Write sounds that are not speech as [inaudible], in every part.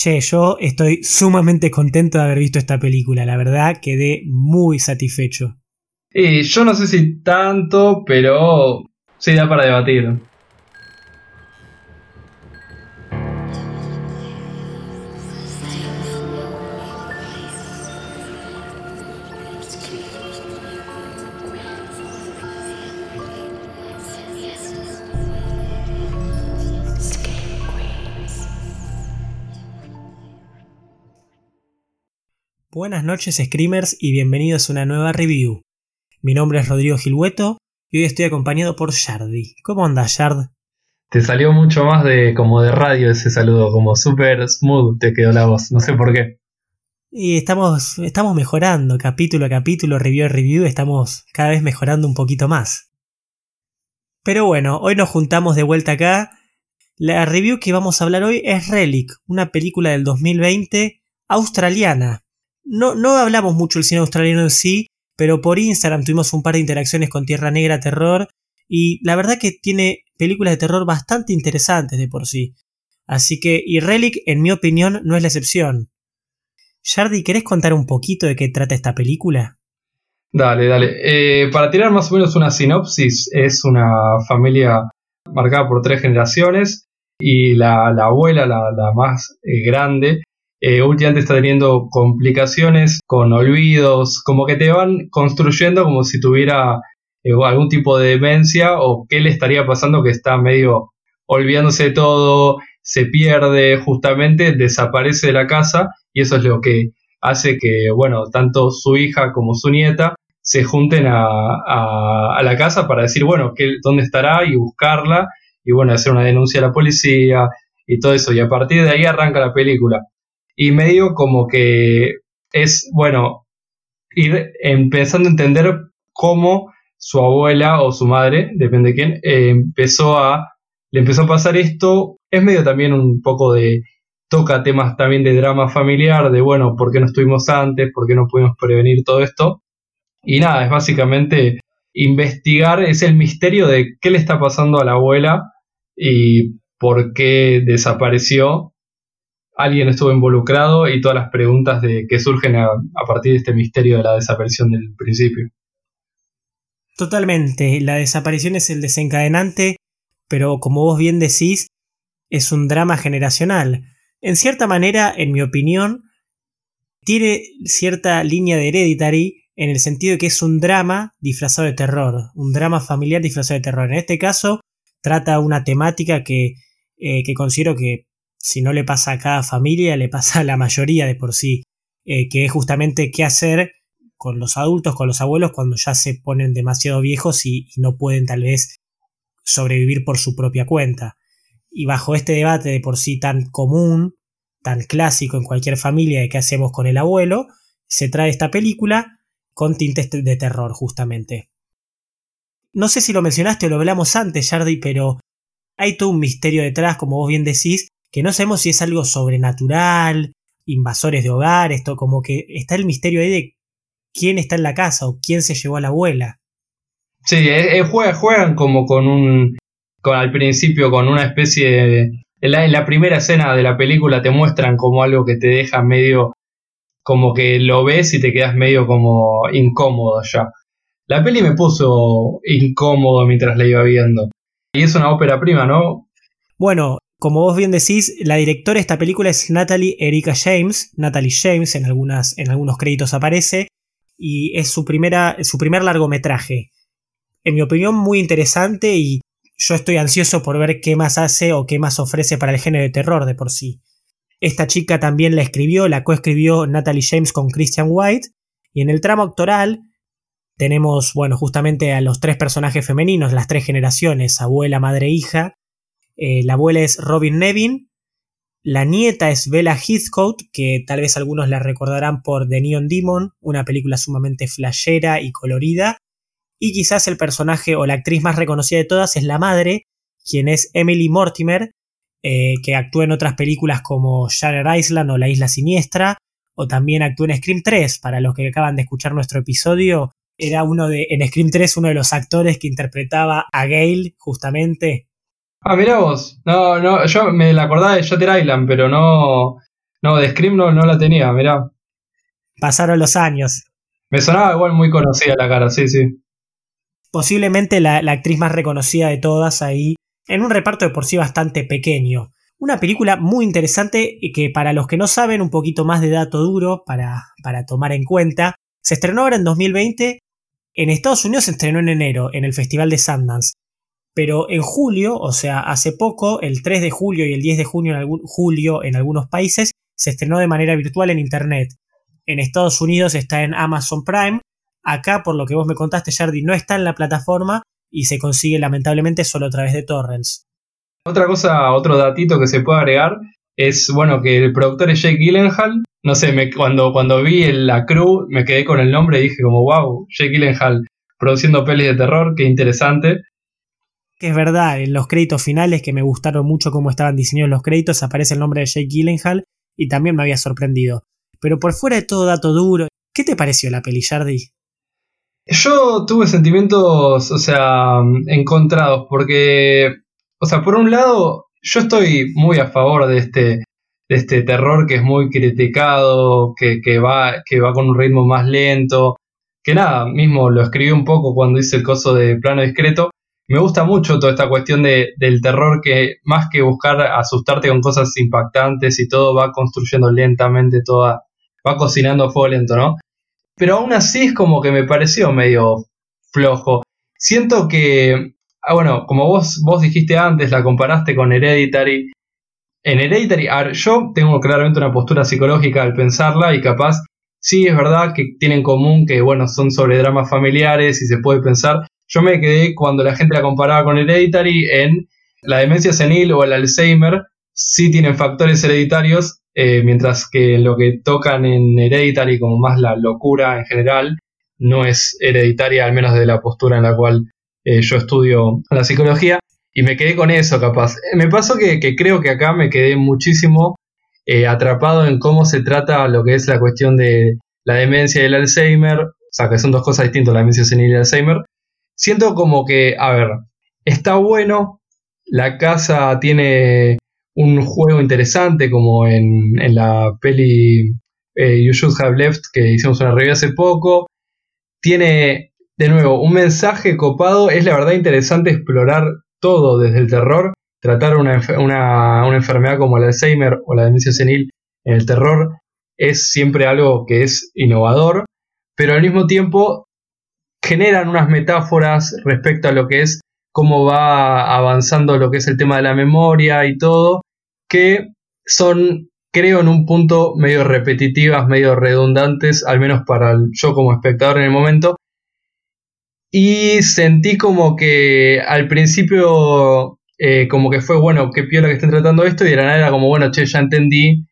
Che, yo estoy sumamente contento de haber visto esta película, la verdad quedé muy satisfecho. Y yo no sé si tanto, pero sí da para debatir. Buenas noches Screamers y bienvenidos a una nueva review. Mi nombre es Rodrigo Gilhueto y hoy estoy acompañado por Yardi. ¿Cómo andas, Yard? Te salió mucho más de como de radio ese saludo, como super smooth te quedó la voz, no sé por qué. Y estamos, estamos mejorando capítulo a capítulo, review a review, estamos cada vez mejorando un poquito más. Pero bueno, hoy nos juntamos de vuelta acá. La review que vamos a hablar hoy es Relic, una película del 2020 australiana, no, no hablamos mucho del cine australiano en sí, pero por Instagram tuvimos un par de interacciones con Tierra Negra Terror y la verdad que tiene películas de terror bastante interesantes de por sí. Así que, y Relic, en mi opinión, no es la excepción. Jardy, ¿querés contar un poquito de qué trata esta película? Dale, dale. Eh, para tirar más o menos una sinopsis, es una familia marcada por tres generaciones y la, abuela, la, la más eh, grande, eh, últimamente está teniendo complicaciones con olvidos, como que te van construyendo como si tuviera eh, algún tipo de demencia o qué le estaría pasando que está medio olvidándose de todo, se pierde justamente, desaparece de la casa y eso es lo que hace que, bueno, tanto su hija como su nieta se junten a, a, la casa para decir, bueno, ¿qué, dónde estará y buscarla y, bueno, hacer una denuncia a la policía y todo eso. Y a partir de ahí arranca la película y medio como que es, bueno, ir empezando a entender cómo su abuela o su madre, depende de quién, eh, empezó a, le empezó a pasar esto, es medio también un poco de, toca temas también de drama familiar, de bueno, ¿por qué no estuvimos antes? ¿Por qué no pudimos prevenir todo esto? Y nada, es básicamente investigar, es el misterio de qué le está pasando a la abuela y por qué desapareció alguien estuvo involucrado y todas las preguntas de, que surgen a, partir de este misterio de la desaparición del principio. Totalmente, la desaparición es el desencadenante, pero como vos bien decís, es un drama generacional. En cierta manera, en mi opinión, tiene cierta línea de hereditary en el sentido de que es un drama disfrazado de terror, un drama familiar disfrazado de terror. En este caso, trata una temática que, eh, que considero que si no le pasa a cada familia, le pasa a la mayoría de por sí, eh, que es justamente qué hacer con los adultos, con los abuelos, cuando ya se ponen demasiado viejos y, no pueden tal vez sobrevivir por su propia cuenta. Y bajo este debate de por sí tan común, tan clásico en cualquier familia de qué hacemos con el abuelo, se trae esta película con tintes de terror justamente. No sé si lo mencionaste o lo hablamos antes, Jardy, pero hay todo un misterio detrás, como vos bien decís, que no sabemos si es algo sobrenatural, invasores de hogar, esto como que está el misterio ahí de quién está en la casa o quién se llevó a la abuela. Sí, eh, eh, juegan, como con un, con al principio con una especie de... En la, en la primera escena de la película te muestran como algo que te deja medio como que lo ves y te quedas medio como incómodo ya. La peli me puso incómodo mientras la iba viendo. Y es una ópera prima, ¿no? Bueno, como vos bien decís, la directora de esta película es Natalie Erika James. Natalie James en, algunas, en algunos créditos aparece. Y es su, primera, su primer largometraje. En mi opinión, muy interesante y yo estoy ansioso por ver qué más hace o qué más ofrece para el género de terror de por sí. Esta chica también la escribió, la coescribió Natalie James con Christian White. Y en el tramo actoral tenemos, bueno, justamente a los tres personajes femeninos, las tres generaciones, abuela, madre, e hija, eh, la abuela es Robin Nevin. La nieta es Bella Heathcote, que tal vez algunos la recordarán por The Neon Demon, una película sumamente flashera y colorida. Y quizás el personaje o la actriz más reconocida de todas es la madre, quien es Emily Mortimer, eh, que actúa en otras películas como Shutter Island o La Isla Siniestra, o también actúa en Scream 3. Para los que acaban de escuchar nuestro episodio, era uno de, en Scream 3 uno de los actores que interpretaba a Gail, justamente, Ah, mirá vos. No, no, yo me la acordaba de Shutter Island, pero no, No, de Scream no, no la tenía, mirá. Pasaron los años. Me sonaba igual muy conocida la cara, sí, sí. Posiblemente la, la actriz más reconocida de todas ahí, en un reparto de por sí bastante pequeño. Una película muy interesante y que para los que no saben un poquito más de dato duro para, para tomar en cuenta, se estrenó ahora en 2020. En Estados Unidos se estrenó en enero, en el Festival de Sundance. Pero en julio, o sea, hace poco, el 3 de julio y el 10 de junio en algún, julio en algunos países, se estrenó de manera virtual en Internet. En Estados Unidos está en Amazon Prime. Acá, por lo que vos me contaste, Jardi, no está en la plataforma y se consigue lamentablemente solo a través de torrents. Otra cosa, otro datito que se puede agregar es, bueno, que el productor es Jake Gyllenhaal. No sé, cuando, cuando vi la crew me quedé con el nombre y dije como, wow, Jake Gyllenhaal produciendo pelis de terror, qué interesante. Que es verdad, en los créditos finales, que me gustaron mucho cómo estaban diseñados los créditos, aparece el nombre de Jake Gyllenhaal y también me había sorprendido. Pero por fuera de todo dato duro, ¿qué te pareció la peli, Jardi? Yo tuve sentimientos, o sea, encontrados, porque, o sea, por un lado, yo estoy muy a favor de este, de este terror que es muy criticado, que, que, va, que va con un ritmo más lento, que nada, mismo lo escribí un poco cuando hice el coso de plano discreto. Me gusta mucho toda esta cuestión de, del terror que más que buscar asustarte con cosas impactantes y todo va construyendo lentamente toda, va cocinando a fuego lento, ¿no? Pero aún así es como que me pareció medio flojo. Siento que, ah, bueno, como vos, vos dijiste antes, la comparaste con Hereditary. En Hereditary, a yo tengo claramente una postura psicológica al pensarla y capaz, sí es verdad que tienen en común que, bueno, son sobre dramas familiares y se puede pensar. Yo me quedé cuando la gente la comparaba con Hereditary en la demencia senil o el Alzheimer, sí tienen factores hereditarios, eh, mientras que lo que tocan en Hereditary, como más la locura en general, no es hereditaria, al menos de la postura en la cual eh, yo estudio la psicología. Y me quedé con eso, capaz. Eh, me pasó que, creo que acá me quedé muchísimo atrapado en cómo se trata lo que es la cuestión de la demencia y el Alzheimer. O sea, que son dos cosas distintas, la demencia senil y el Alzheimer. Siento como que, a ver, está bueno, la casa tiene un juego interesante como en, la peli eh, You Should Have Left que hicimos una review hace poco. Tiene, de nuevo, un mensaje copado. Es la verdad interesante explorar todo desde el terror. Tratar una, una enfermedad como el Alzheimer o la demencia senil en el terror es siempre algo que es innovador, pero al mismo tiempo generan unas metáforas respecto a lo que es cómo va avanzando lo que es el tema de la memoria y todo, que son, creo, en un punto medio repetitivas, medio redundantes, al menos para yo como espectador en el momento. Y sentí como que al principio, eh, como que fue, bueno, qué piola que estén tratando esto, y de la nada era como, bueno, che, ya entendí,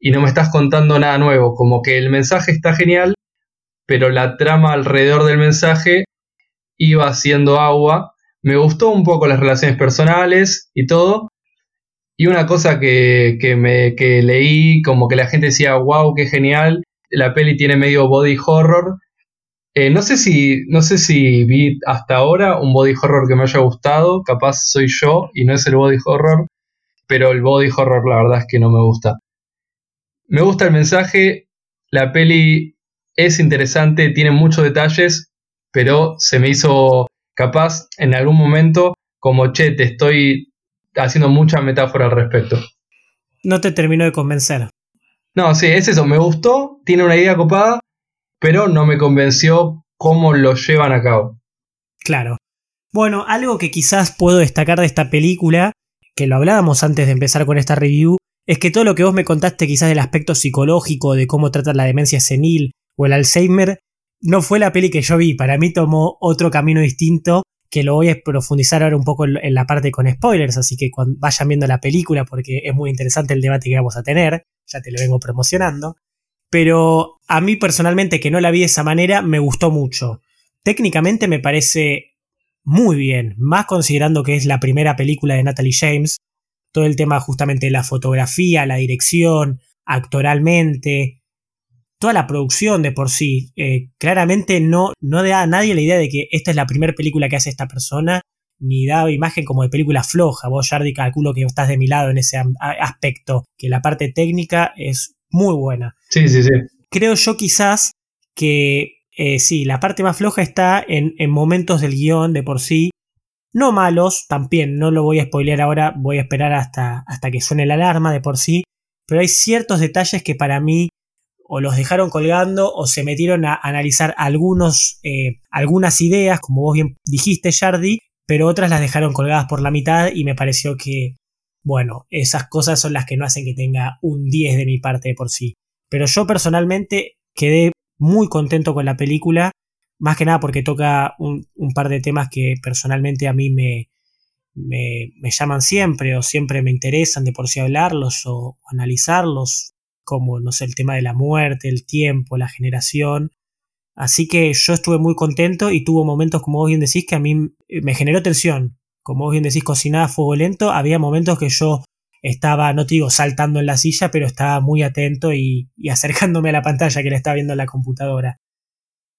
y no me estás contando nada nuevo. Como que el mensaje está genial, pero la trama alrededor del mensaje iba haciendo agua. Me gustó un poco las relaciones personales y todo, y una cosa que, me, que leí, como que la gente decía, wow, qué genial, la peli tiene medio body horror. Eh, no, sé si, no sé si vi hasta ahora un body horror que me haya gustado, capaz soy yo y no es el body horror, pero el body horror la verdad es que no me gusta. Me gusta el mensaje, la peli es interesante, tiene muchos detalles, pero se me hizo capaz en algún momento como, che, te estoy haciendo mucha metáfora al respecto. No te terminó de convencer. No, sí, es eso. Me gustó, tiene una idea copada, pero no me convenció cómo lo llevan a cabo. Claro. Bueno, algo que quizás puedo destacar de esta película, que lo hablábamos antes de empezar con esta review, es que todo lo que vos me contaste quizás del aspecto psicológico, de cómo trata la demencia senil o el Alzheimer, no fue la peli que yo vi. Para mí tomó otro camino distinto que lo voy a profundizar ahora un poco en la parte con spoilers, así que vayan viendo la película, porque es muy interesante el debate que vamos a tener, ya te lo vengo promocionando. Pero a mí personalmente, que no la vi de esa manera, me gustó mucho. Técnicamente me parece muy bien, más considerando que es la primera película de Natalie James. Todo el tema justamente de la fotografía, la dirección, actoralmente, toda la producción de por sí, eh, claramente no, no da a nadie la idea de que esta es la primera película que hace esta persona, ni da imagen como de película floja. Vos, Jardi, calculo que estás de mi lado en ese aspecto, que la parte técnica es muy buena. Sí, sí, sí. Creo yo quizás que eh, sí, la parte más floja está en, en momentos del guion de por sí. No malos, también, no lo voy a spoilear ahora, voy a esperar hasta, hasta que suene la alarma de por sí. Pero hay ciertos detalles que para mí o los dejaron colgando o se metieron a analizar algunos, eh, algunas ideas, como vos bien dijiste, Jardy, pero otras las dejaron colgadas por la mitad y me pareció que, bueno, esas cosas son las que no hacen que tenga un 10 de mi parte de por sí. Pero yo personalmente quedé muy contento con la película, más que nada porque toca un, par de temas que personalmente a mí me, me, me, llaman siempre o siempre me interesan de por sí hablarlos o analizarlos, como, no sé, el tema de la muerte, el tiempo, la generación. Así que yo estuve muy contento y tuvo momentos, como vos bien decís, que a mí me generó tensión. Como vos bien decís, cocinada fuego lento, había momentos que yo estaba, no te digo saltando en la silla, pero estaba muy atento y, [laughs] acercándome a la pantalla que le estaba viendo en la computadora.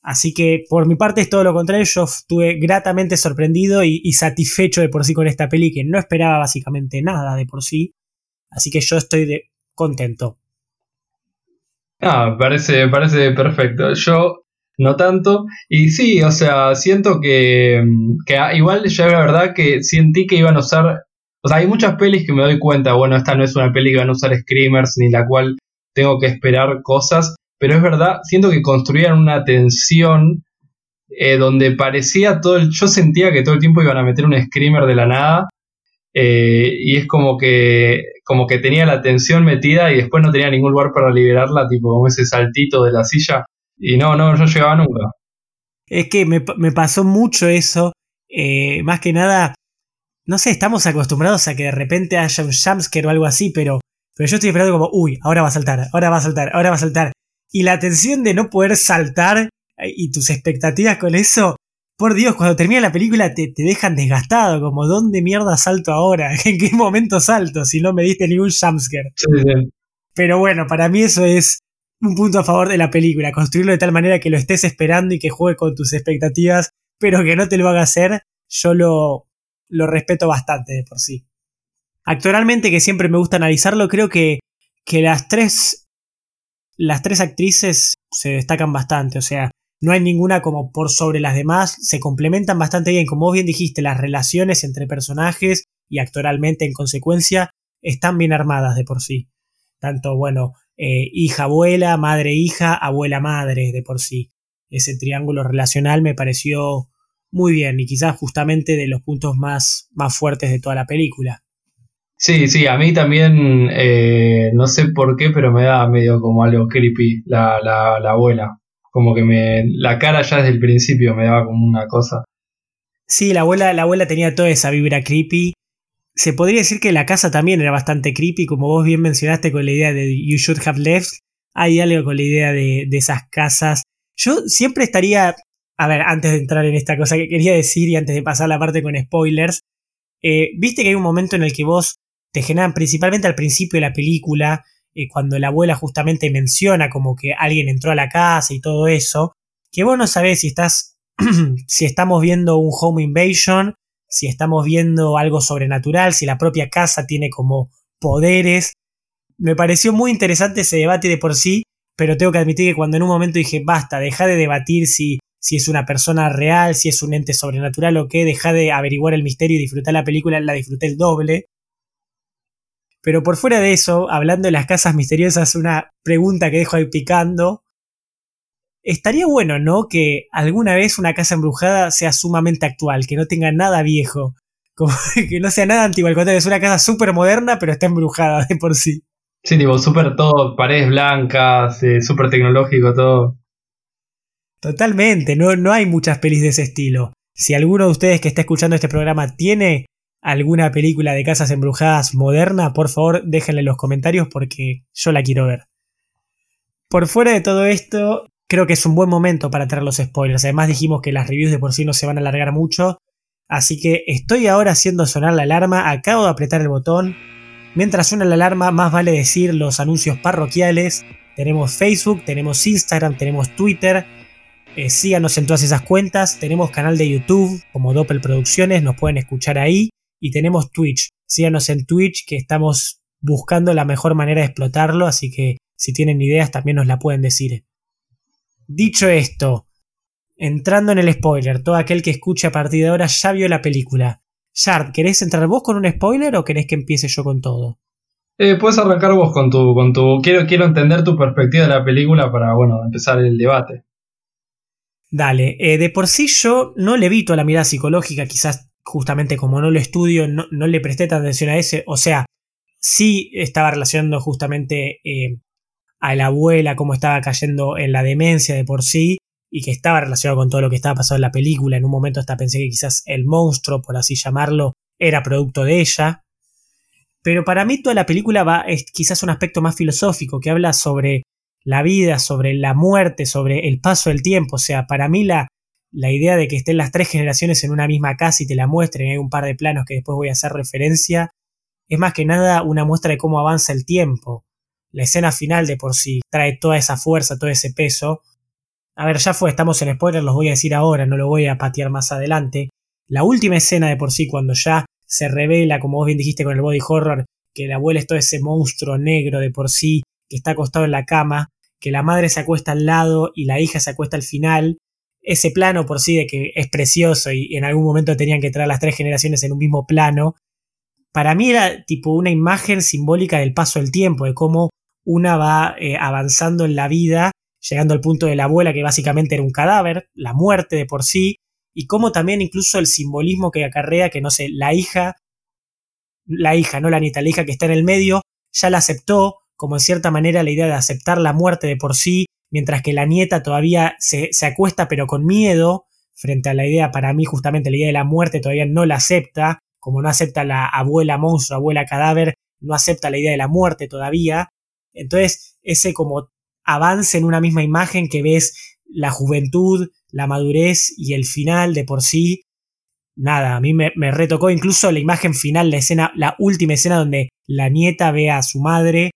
Así que por mi parte es todo lo contrario, yo estuve gratamente sorprendido y, satisfecho de por sí con esta peli que no esperaba básicamente nada de por sí. Así que yo estoy contento. Ah, parece, parece perfecto. Yo no tanto. Y sí, o sea, siento que, que igual ya la verdad que sentí que iban a usar o sea, hay muchas pelis que me doy cuenta, bueno, esta no es una peli que van a usar screamers ni la cual tengo que esperar cosas, pero es verdad, siento que construían una tensión eh, donde parecía todo el, yo sentía que todo el tiempo iban a meter un screamer de la nada eh, y es como que como que tenía la tensión metida y después no tenía ningún lugar para liberarla, tipo como ese saltito de la silla y no, no, no llegaba nunca. Es que me, pasó mucho eso, eh, más que nada no sé, estamos acostumbrados a que de repente haya un jumpscare o algo así, pero, pero yo estoy esperando como, uy, ahora va a saltar, ahora va a saltar, ahora va a saltar. Y la tensión de no poder saltar eh, y tus expectativas con eso, por Dios, cuando termina la película te, te dejan desgastado, como, ¿dónde mierda salto ahora? [laughs] ¿En qué momento salto si no me diste ningún jumpscare? Sí, sí. Pero bueno, para mí eso es un punto a favor de la película, construirlo de tal manera que lo estés esperando y que juegue con tus expectativas, pero que no te lo haga hacer. Yo lo, lo respeto bastante de por sí. Actualmente, que siempre me gusta analizarlo, creo que, que las tres. Las tres actrices se destacan bastante. O sea, no hay ninguna como por sobre las demás. Se complementan bastante bien. Como vos bien dijiste, las relaciones entre personajes y actoralmente en consecuencia están bien armadas de por sí. Tanto, bueno, eh, hija-abuela, madre-hija, abuela-madre de por sí. Ese triángulo relacional me pareció muy bien y quizás justamente de los puntos más, más fuertes de toda la película. Sí, sí, a mí también, eh, no sé por qué, pero me da medio como algo creepy la, la, la abuela. Como que me, la cara ya desde el principio me daba como una cosa. Sí, la abuela, la abuela tenía toda esa vibra creepy. Se podría decir que la casa también era bastante creepy, como vos bien mencionaste con la idea de You Should Have Left. Hay algo con la idea de, de esas casas. Yo siempre estaría a ver, antes de entrar en esta cosa que quería decir y antes de pasar la parte con spoilers, eh, viste que hay un momento en el que vos te generan, principalmente al principio de la película, eh, cuando la abuela justamente menciona como que alguien entró a la casa y todo eso, que vos no sabés si estás, [clears throat] si estamos viendo un home invasion, si estamos viendo algo sobrenatural, si la propia casa tiene como poderes. Me pareció muy interesante ese debate de por sí, pero tengo que admitir que cuando en un momento dije, basta, deja de debatir si si es una persona real, si es un ente sobrenatural o qué, deja de averiguar el misterio y disfrutar la película, la disfruté el doble. Pero por fuera de eso, hablando de las casas misteriosas, una pregunta que dejo ahí picando. Estaría bueno, ¿no? Que alguna vez una casa embrujada sea sumamente actual, que no tenga nada viejo, [laughs] como que no sea nada antiguo, al contrario, es una casa súper moderna, pero está embrujada de por sí. Sí, tipo, súper todo, paredes blancas, eh, súper tecnológico, todo. Totalmente, no, no hay muchas pelis de ese estilo. Si alguno de ustedes que está escuchando este programa tiene alguna película de casas embrujadas moderna, por favor déjenle en los comentarios porque yo la quiero ver. Por fuera de todo esto, creo que es un buen momento para traer los spoilers. Además dijimos que las reviews de por sí no se van a alargar mucho. Así que estoy ahora haciendo sonar la alarma, acabo de apretar el botón. Mientras suena la alarma, más vale decir los anuncios parroquiales. Tenemos Facebook, tenemos Instagram, tenemos Twitter, eh, síganos en todas esas cuentas. Tenemos canal de YouTube como Doppel Producciones, nos pueden escuchar ahí. Y tenemos Twitch. Síganos en Twitch que estamos buscando la mejor manera de explotarlo, así que si tienen ideas también nos la pueden decir. Dicho esto, entrando en el spoiler, todo aquel que escuche a partir de ahora ya vio la película. Shard, ¿querés entrar vos con un spoiler o querés que empiece yo con todo? Eh, puedes arrancar vos con tu, con tu. Quiero, quiero entender tu perspectiva de la película para, bueno, empezar el debate. Dale, eh, de por sí yo no le evito a la mirada psicológica, quizás justamente como no lo estudio, no, le presté tanta atención a ese, o sea, sí estaba relacionando justamente eh, a la abuela, cómo estaba cayendo en la demencia de por sí, y que estaba relacionado con todo lo que estaba pasando en la película. En un momento hasta pensé que quizás el monstruo, por así llamarlo, era producto de ella. Pero para mí toda la película va, es quizás un aspecto más filosófico, que habla sobre la vida, sobre la muerte, sobre el paso del tiempo. O sea, para mí la, la idea de que estén las tres generaciones en una misma casa y te la muestren, hay un par de planos que después voy a hacer referencia, es más que nada una muestra de cómo avanza el tiempo. La escena final de por sí trae toda esa fuerza, todo ese peso, a ver, ya fue, estamos en spoiler, los voy a decir ahora, no lo voy a patear más adelante. La última escena de por sí, cuando ya se revela, como vos bien dijiste con el body horror, que la abuela es todo ese monstruo negro de por sí, que está acostado en la cama, que la madre se acuesta al lado y la hija se acuesta al final. Ese plano por sí de que es precioso y en algún momento tenían que traer las tres generaciones en un mismo plano, para mí era tipo una imagen simbólica del paso del tiempo, de cómo una va eh, avanzando en la vida llegando al punto de la abuela que básicamente era un cadáver, la muerte de por sí, y como también incluso el simbolismo que acarrea que, no sé, la hija, la hija, no la nieta, la hija que está en el medio, ya la aceptó, como en cierta manera la idea de aceptar la muerte de por sí, mientras que la nieta todavía se, se acuesta pero con miedo, frente a la idea, para mí justamente la idea de la muerte todavía no la acepta, como no acepta la abuela monstruo, abuela cadáver, no acepta la idea de la muerte todavía. Entonces, ese como avance en una misma imagen que ves la juventud, la madurez y el final de por sí. Nada, a mí me, retocó incluso la imagen final, la escena, la última escena donde la nieta ve a su madre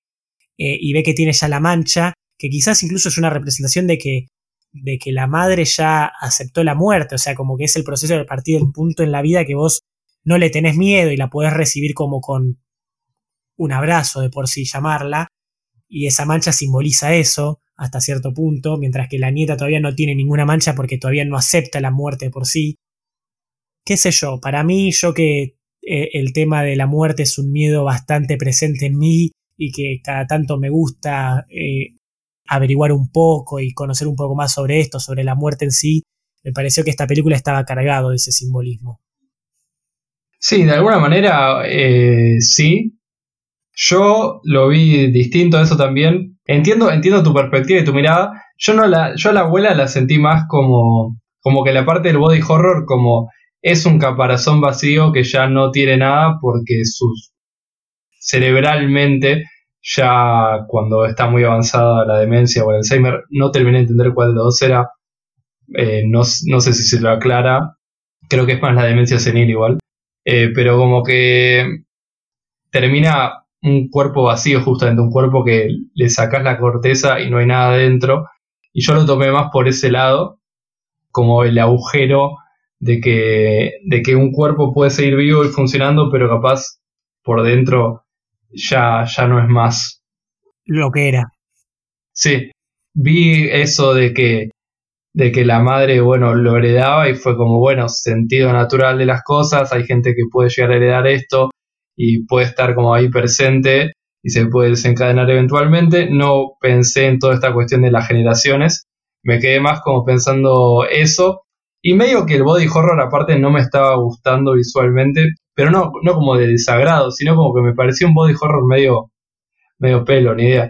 eh, y ve que tiene ya la mancha, que quizás incluso es una representación de que, de que la madre ya aceptó la muerte, o sea, como que es el proceso de partir del punto en la vida que vos no le tenés miedo y la podés recibir como con un abrazo de por sí llamarla, y esa mancha simboliza eso hasta cierto punto, mientras que la nieta todavía no tiene ninguna mancha porque todavía no acepta la muerte por sí. ¿Qué sé yo? Para mí, yo que eh, el tema de la muerte es un miedo bastante presente en mí y que cada tanto me gusta eh, averiguar un poco y conocer un poco más sobre esto, sobre la muerte en sí, me pareció que esta película estaba cargado de ese simbolismo. Sí, de alguna manera eh, sí, yo lo vi distinto a eso también. Entiendo, entiendo tu perspectiva y tu mirada. Yo no la, yo a la abuela la sentí más como, como que la parte del body horror como es un caparazón vacío que ya no tiene nada porque sus cerebralmente ya cuando está muy avanzada la demencia o el Alzheimer, no terminé de entender cuál de los dos era. Eh, no, sé si se lo aclara. Creo que es más la demencia senil igual. Eh, pero como que termina un cuerpo vacío, justamente un cuerpo que le sacas la corteza y no hay nada dentro. Y yo lo tomé más por ese lado, como el agujero de que, de que un cuerpo puede seguir vivo y funcionando, pero capaz por dentro ya, ya no es más. Lo que era. Sí, vi eso de que, de que la madre, bueno, lo heredaba y fue como, bueno, sentido natural de las cosas, hay gente que puede llegar a heredar esto, y puede estar como ahí presente y se puede desencadenar eventualmente. No pensé en toda esta cuestión de las generaciones, me quedé más como pensando eso y medio que el body horror aparte no me estaba gustando visualmente, pero no, no como de desagrado, sino como que me pareció un body horror medio, medio pelo, ni idea.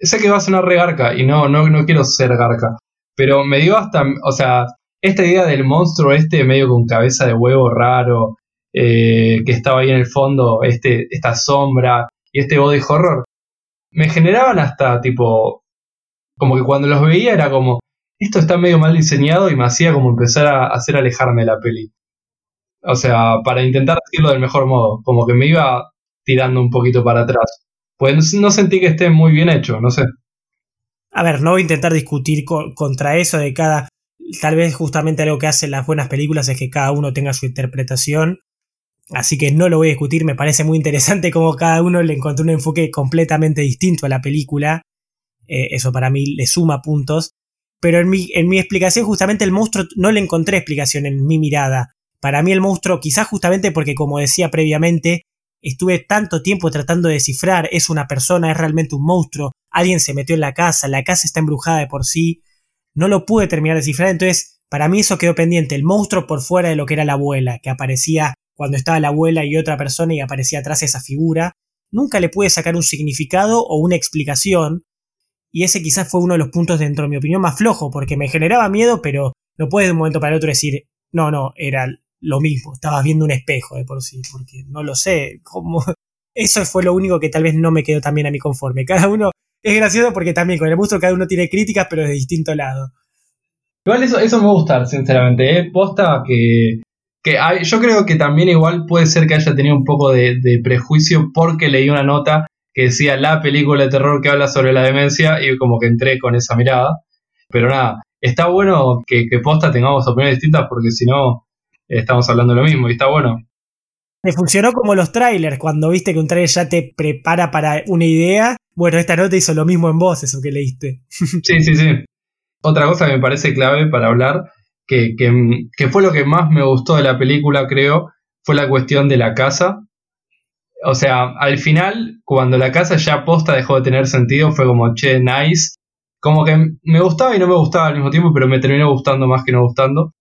Sé que va a sonar re garca y no, no, no quiero ser garca, pero me dio hasta, o sea, esta idea del monstruo este medio con cabeza de huevo raro, eh, que estaba ahí en el fondo, este, esta sombra y este body horror, me generaban hasta tipo, como que cuando los veía era como, esto está medio mal diseñado y me hacía como empezar a hacer alejarme de la peli. O sea, para intentar decirlo del mejor modo, como que me iba tirando un poquito para atrás. Pues no sentí que esté muy bien hecho, no sé. A ver, no voy a intentar discutir contra eso de cada... Tal vez justamente algo que hacen las buenas películas es que cada uno tenga su interpretación Así que no lo voy a discutir, me parece muy interesante cómo cada uno le encontró un enfoque completamente distinto a la película. eh, eso para mí le suma puntos. Pero en mi, en mi explicación, justamente el monstruo no le encontré explicación en mi mirada. Para mí el monstruo, quizás justamente porque, como decía previamente, estuve tanto tiempo tratando de descifrar, es una persona, es realmente un monstruo, alguien se metió en la casa, la casa está embrujada de por sí, no lo pude terminar de descifrar, entonces para mí eso quedó pendiente, el monstruo por fuera de lo que era la abuela, que aparecía cuando estaba la abuela y otra persona y aparecía atrás esa figura, nunca le pude sacar un significado o una explicación, y ese quizás fue uno de los puntos dentro de mi opinión más flojo, porque me generaba miedo, pero no puedes de un momento para el otro decir, no, no, era lo mismo, estabas viendo un espejo de por sí, porque no lo sé, como... [laughs] Eso fue lo único que tal vez no me quedó también a mi conforme. Cada uno es gracioso porque también con el monstruo cada uno tiene críticas, pero de distinto lado. Igual eso, eso me gusta, sinceramente. ¿eh? Posta que, que yo creo que también igual puede ser que haya tenido un poco de, de prejuicio porque leí una nota que decía la película de terror que habla sobre la demencia y como que entré con esa mirada. Pero nada, está bueno que, posta tengamos opiniones distintas porque si no estamos hablando de lo mismo y está bueno. Me funcionó como los trailers, cuando viste que un trailer ya te prepara para una idea. Bueno, esta nota hizo lo mismo en vos, eso que leíste. [laughs] Sí, sí, sí. Otra cosa que me parece clave para hablar, que, que, que fue lo que más me gustó de la película, creo, fue la cuestión de la casa o sea, al final, cuando la casa ya posta dejó de tener sentido, fue como, che, nice. Como que me gustaba y no me gustaba al mismo tiempo, pero me terminó gustando más que no gustando.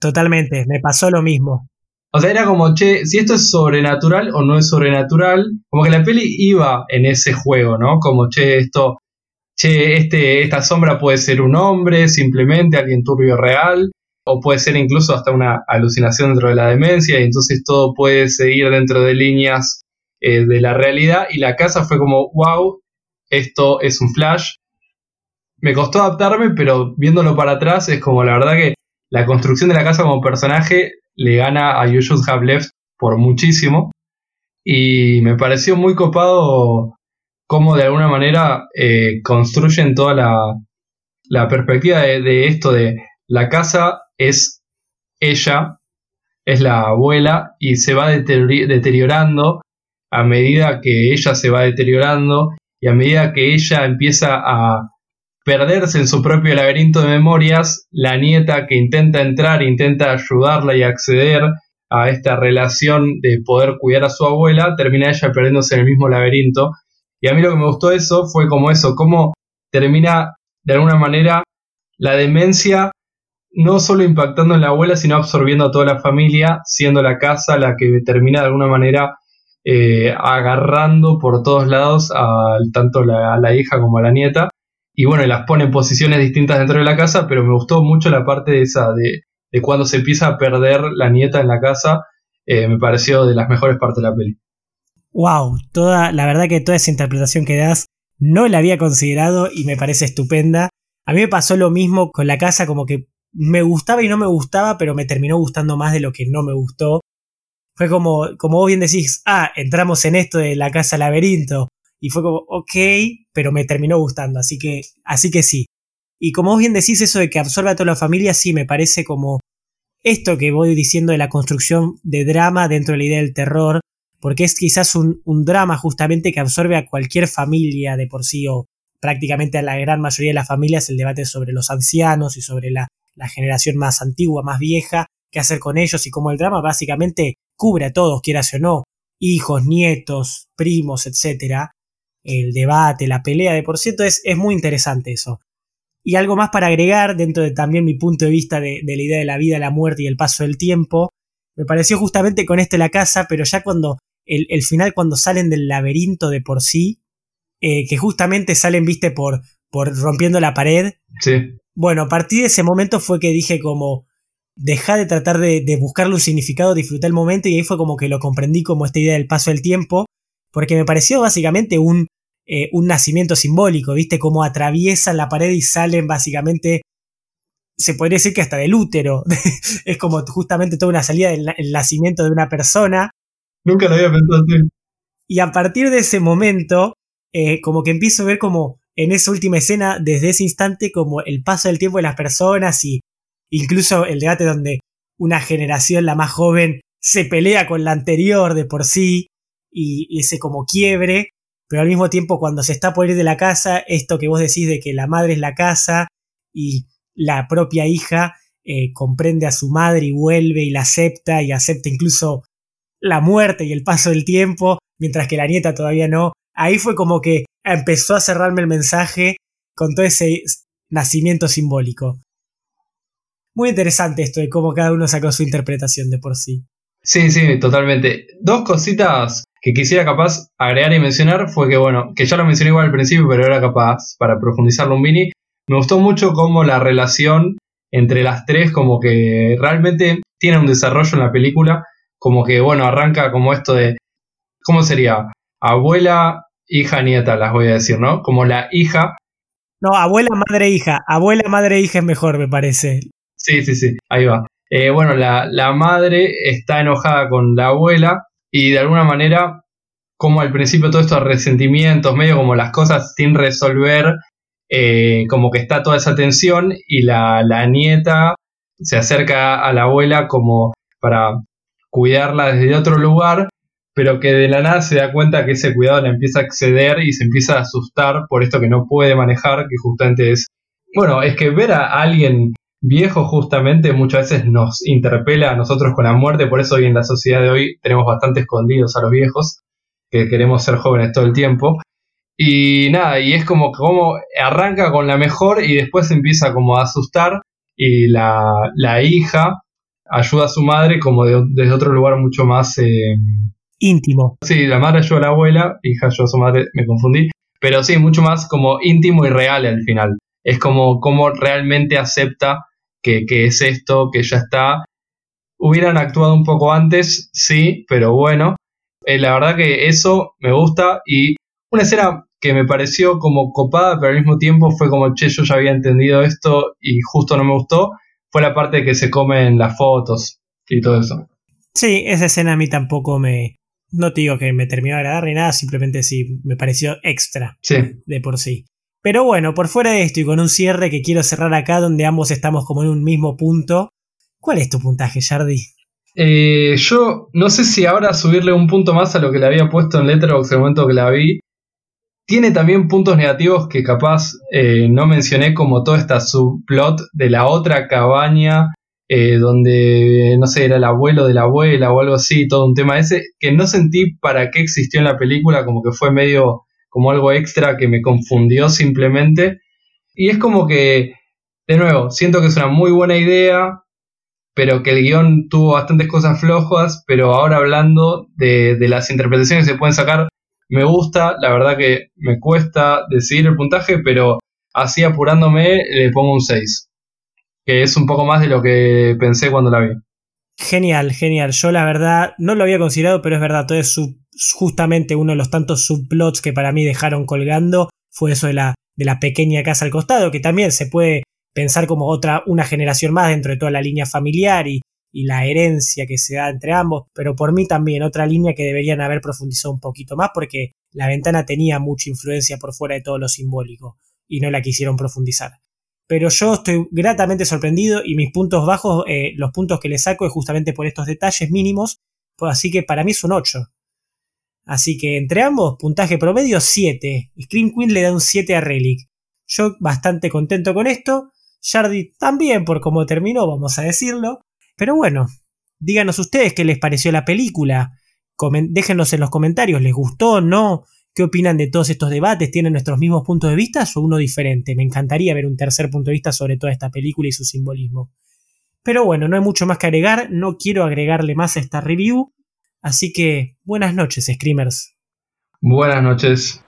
Totalmente, me pasó lo mismo. O sea, era como, che, si esto es sobrenatural o no es sobrenatural. Como que la peli iba en ese juego, ¿no? Como, che, esto, che, este, esta sombra puede ser un hombre, simplemente alguien turbio real, o puede ser incluso hasta una alucinación dentro de la demencia, y entonces todo puede seguir dentro de líneas eh, de la realidad y la casa fue como, wow, esto es un flash. Me costó adaptarme, pero viéndolo para atrás es como la verdad que la construcción de la casa como personaje le gana a You Should Have Left por muchísimo. Y me pareció muy copado cómo de alguna manera eh, construyen toda la, perspectiva de, de, esto de la casa es ella, es la abuela y se va deteriorando a medida que ella se va deteriorando y a medida que ella empieza a perderse en su propio laberinto de memorias, la nieta que intenta entrar, intenta ayudarla y acceder a esta relación de poder cuidar a su abuela, termina ella perdiéndose en el mismo laberinto. Y a mí lo que me gustó eso fue como eso, cómo termina de alguna manera la demencia no solo impactando en la abuela, sino absorbiendo a toda la familia, siendo la casa la que termina de alguna manera eh, agarrando por todos lados a tanto a la hija como a la nieta. Y bueno, las pone en posiciones distintas dentro de la casa, pero me gustó mucho la parte de esa, de, de cuando se empieza a perder la nieta en la casa, eh, me pareció de las mejores partes de la peli. Wow, toda, la verdad que toda esa interpretación que das no la había considerado y me parece estupenda. A mí me pasó lo mismo con la casa, como que me gustaba y no me gustaba, pero me terminó gustando más de lo que no me gustó. Fue como, como vos bien decís, ah, entramos en esto de la casa laberinto. Y fue como, ok, pero me terminó gustando, así que, así que sí. Y como vos bien decís, eso de que absorbe a toda la familia, sí, me parece como esto que voy diciendo de la construcción de drama dentro de la idea del terror, porque es quizás un, drama justamente que absorbe a cualquier familia de por sí, o prácticamente a la gran mayoría de las familias, el debate sobre los ancianos y sobre la, la generación más antigua, más vieja, qué hacer con ellos y cómo el drama básicamente cubre a todos, quieras o no, hijos, nietos, primos, etc. El debate, la pelea de por cierto es, es muy interesante eso. Y algo más para agregar dentro de también mi punto de vista de, la idea de la vida, la muerte y el paso del tiempo, me pareció justamente con este la casa, pero ya cuando el, el final cuando salen del laberinto de por sí, eh, que justamente salen, viste, por, por rompiendo la pared. Sí. Bueno, a partir de ese momento fue que dije como, deja de tratar de, buscarle un significado, disfrutar el momento y ahí fue como que lo comprendí como esta idea del paso del tiempo, porque me pareció básicamente un, eh, un nacimiento simbólico, ¿viste? Como atraviesan la pared y salen básicamente, se podría decir que hasta del útero, [laughs] es como justamente toda una salida del nacimiento de una persona. Nunca lo había pensado así. Y a partir de ese momento, eh, como que empiezo a ver como en esa última escena, desde ese instante, como el paso del tiempo de las personas y incluso el debate donde una generación, la más joven, se pelea con la anterior de por sí y, ese como quiebre, pero al mismo tiempo cuando se está por ir de la casa, esto que vos decís de que la madre es la casa y la propia hija eh, comprende a su madre y vuelve y la acepta y acepta incluso la muerte y el paso del tiempo, mientras que la nieta todavía no. Ahí fue como que empezó a cerrarme el mensaje con todo ese nacimiento simbólico. Muy interesante esto de cómo cada uno sacó su interpretación de por sí. Sí, sí, totalmente. Dos cositas que quisiera capaz agregar y mencionar fue que, bueno, que ya lo mencioné igual al principio, pero era capaz para profundizarlo un mini. Me gustó mucho cómo la relación entre las tres como que realmente tiene un desarrollo en la película, como que, bueno, arranca como esto de, ¿cómo sería? Abuela, hija, nieta, las voy a decir, ¿no? Como la hija. No, abuela, madre, hija. Abuela, madre, hija es mejor, me parece. Sí, sí, sí, ahí va. Eh, bueno, la, la madre está enojada con la abuela y de alguna manera, como al principio todo estos resentimientos, medio como las cosas sin resolver, eh, como que está toda esa tensión y la, la, nieta se acerca a la abuela como para cuidarla desde otro lugar, pero que de la nada se da cuenta que ese cuidado le empieza a exceder y se empieza a asustar por esto que no puede manejar, que justamente es, bueno, es que ver a alguien viejo justamente muchas veces nos interpela a nosotros con la muerte, por eso hoy en la sociedad de hoy tenemos bastante escondidos a los viejos, que queremos ser jóvenes todo el tiempo. Y nada, y es como como arranca con la mejor y después empieza como a asustar y la, la hija ayuda a su madre como desde otro lugar mucho más... Eh, íntimo. Sí, la madre ayuda a la abuela, hija ayuda a su madre, me confundí. Pero sí, mucho más como íntimo y real al final. Es como, como realmente acepta que, es esto, que ya está. Hubieran actuado un poco antes, sí, pero bueno. Eh, la verdad que eso me gusta y una escena que me pareció como copada, pero al mismo tiempo fue como, che, yo ya había entendido esto y justo no me gustó, fue la parte que se comen las fotos y todo eso. Sí, esa escena a mí tampoco me... No te digo que me terminó de agradar ni nada, simplemente sí, me pareció extra sí. de por sí. Pero bueno, por fuera de esto y con un cierre que quiero cerrar acá donde ambos estamos como en un mismo punto, ¿cuál es tu puntaje, Jardi? Eh, yo no sé si ahora subirle un punto más a lo que le había puesto en Letterboxd el momento que la vi, tiene también puntos negativos que capaz eh, no mencioné, como toda esta subplot de la otra cabaña, eh, donde, no sé, era el abuelo de la abuela o algo así, todo un tema ese, que no sentí para qué existió en la película, como que fue medio como algo extra que me confundió simplemente. Y es como que, de nuevo, siento que es una muy buena idea, pero que el guion tuvo bastantes cosas flojas, pero ahora hablando de, de las interpretaciones que se pueden sacar, me gusta, la verdad que me cuesta decidir el puntaje, pero así apurándome le pongo un 6, que es un poco más de lo que pensé cuando la vi. Genial, genial. Yo la verdad no lo había considerado, pero es verdad, todo es justamente uno de los tantos subplots que para mí dejaron colgando fue eso de la, de la pequeña casa al costado, que también se puede pensar como otra, una generación más dentro de toda la línea familiar y, y la herencia que se da entre ambos, pero por mí también otra línea que deberían haber profundizado un poquito más porque la ventana tenía mucha influencia por fuera de todo lo simbólico y no la quisieron profundizar. Pero yo estoy gratamente sorprendido y mis puntos bajos, eh, los puntos que le saco es justamente por estos detalles mínimos, pues así que para mí es un 8. Así que entre ambos, puntaje promedio 7. Scream Queen le da un 7 a Relic. Yo bastante contento con esto. Jardy también por cómo terminó, vamos a decirlo. Pero bueno, díganos ustedes qué les pareció la película. déjenos en los comentarios, ¿les gustó o no? ¿Qué opinan de todos estos debates? ¿Tienen nuestros mismos puntos de vista o uno diferente? Me encantaría ver un tercer punto de vista sobre toda esta película y su simbolismo. Pero bueno, no hay mucho más que agregar, no quiero agregarle más a esta review, así que buenas noches, Screamers. Buenas noches.